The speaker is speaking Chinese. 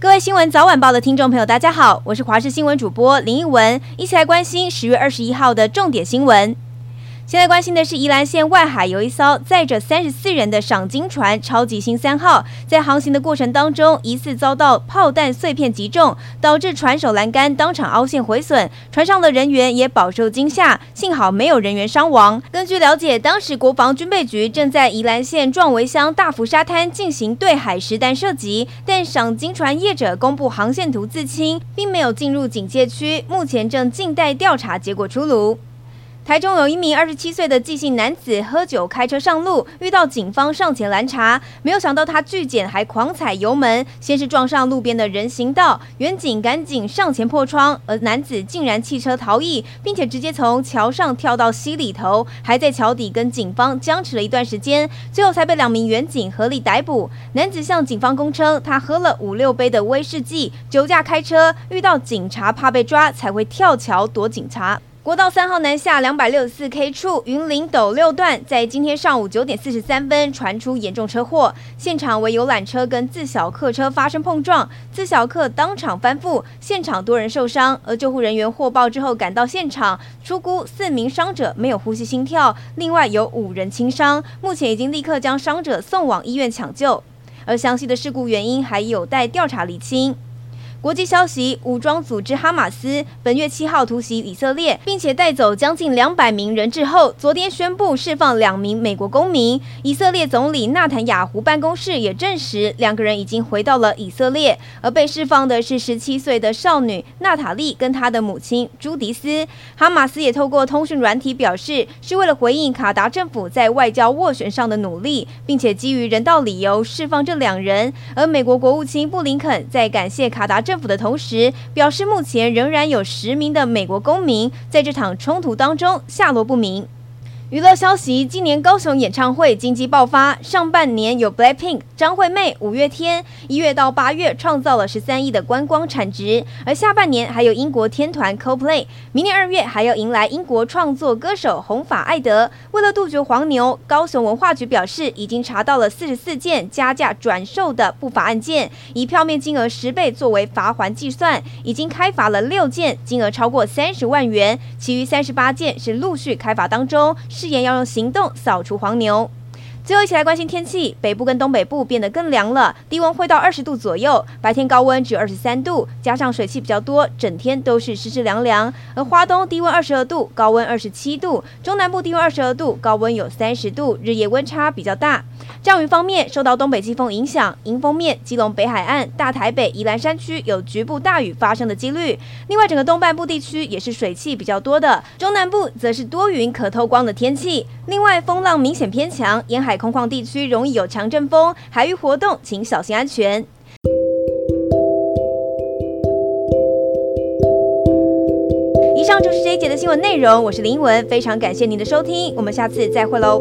各位新闻早晚报的听众朋友，大家好，我是华视新闻主播林奕文，一起来关心十月二十一号的重点新闻。现在关心的是宜兰县外海有一艘载着三十四人的赏金船“超级星三号”在航行的过程当中，疑似遭到炮弹碎片击中，导致船首栏杆当场凹陷毁损，船上的人员也饱受惊吓，幸好没有人员伤亡。根据了解，当时国防军备局正在宜兰县壮围乡大福沙滩进行对海实弹射击，但赏金船业者公布航线图自清，并没有进入警戒区，目前正静待调查结果出炉。台中有一名二十七岁的即姓男子喝酒开车上路，遇到警方上前拦查，没有想到他拒检还狂踩油门，先是撞上路边的人行道，员警赶紧上前破窗，而男子竟然弃车逃逸，并且直接从桥上跳到溪里头，还在桥底跟警方僵持了一段时间，最后才被两名员警合力逮捕。男子向警方供称，他喝了五六杯的威士忌，酒驾开车，遇到警察怕被抓才会跳桥躲警察。国道三号南下两百六十四 K 处云林斗六段，在今天上午九点四十三分传出严重车祸，现场为游览车跟自小客车发生碰撞，自小客当场翻覆，现场多人受伤。而救护人员获报之后赶到现场，出估四名伤者没有呼吸心跳，另外有五人轻伤，目前已经立刻将伤者送往医院抢救，而详细的事故原因还有待调查厘清。国际消息：武装组织哈马斯本月七号突袭以色列，并且带走将近两百名人质后，昨天宣布释放两名美国公民。以色列总理纳坦雅胡办公室也证实，两个人已经回到了以色列。而被释放的是十七岁的少女娜塔莉跟她的母亲朱迪斯。哈马斯也透过通讯软体表示，是为了回应卡达政府在外交斡旋上的努力，并且基于人道理由释放这两人。而美国国务卿布林肯在感谢卡达。政府的同时表示，目前仍然有十名的美国公民在这场冲突当中下落不明。娱乐消息：今年高雄演唱会经济爆发，上半年有 BLACKPINK、张惠妹、五月天，一月到八月创造了十三亿的观光产值，而下半年还有英国天团 CoPlay，明年二月还要迎来英国创作歌手红发艾德。为了杜绝黄牛，高雄文化局表示已经查到了四十四件加价转售的不法案件，以票面金额十倍作为罚锾计算，已经开罚了六件，金额超过三十万元，其余三十八件是陆续开罚当中。誓言要用行动扫除黄牛。最后一起来关心天气，北部跟东北部变得更凉了，低温会到二十度左右，白天高温只有二十三度，加上水汽比较多，整天都是湿湿凉凉。而花东低温二十二度，高温二十七度，中南部低温二十二度，高温有三十度，日夜温差比较大。降雨方面，受到东北季风影响，迎风面，基隆北海岸、大台北、宜兰山区有局部大雨发生的几率。另外，整个东半部地区也是水汽比较多的，中南部则是多云可透光的天气。另外，风浪明显偏强，沿海空旷地区容易有强阵风，海域活动请小心安全。以上就是这一节的新闻内容，我是林文，非常感谢您的收听，我们下次再会喽。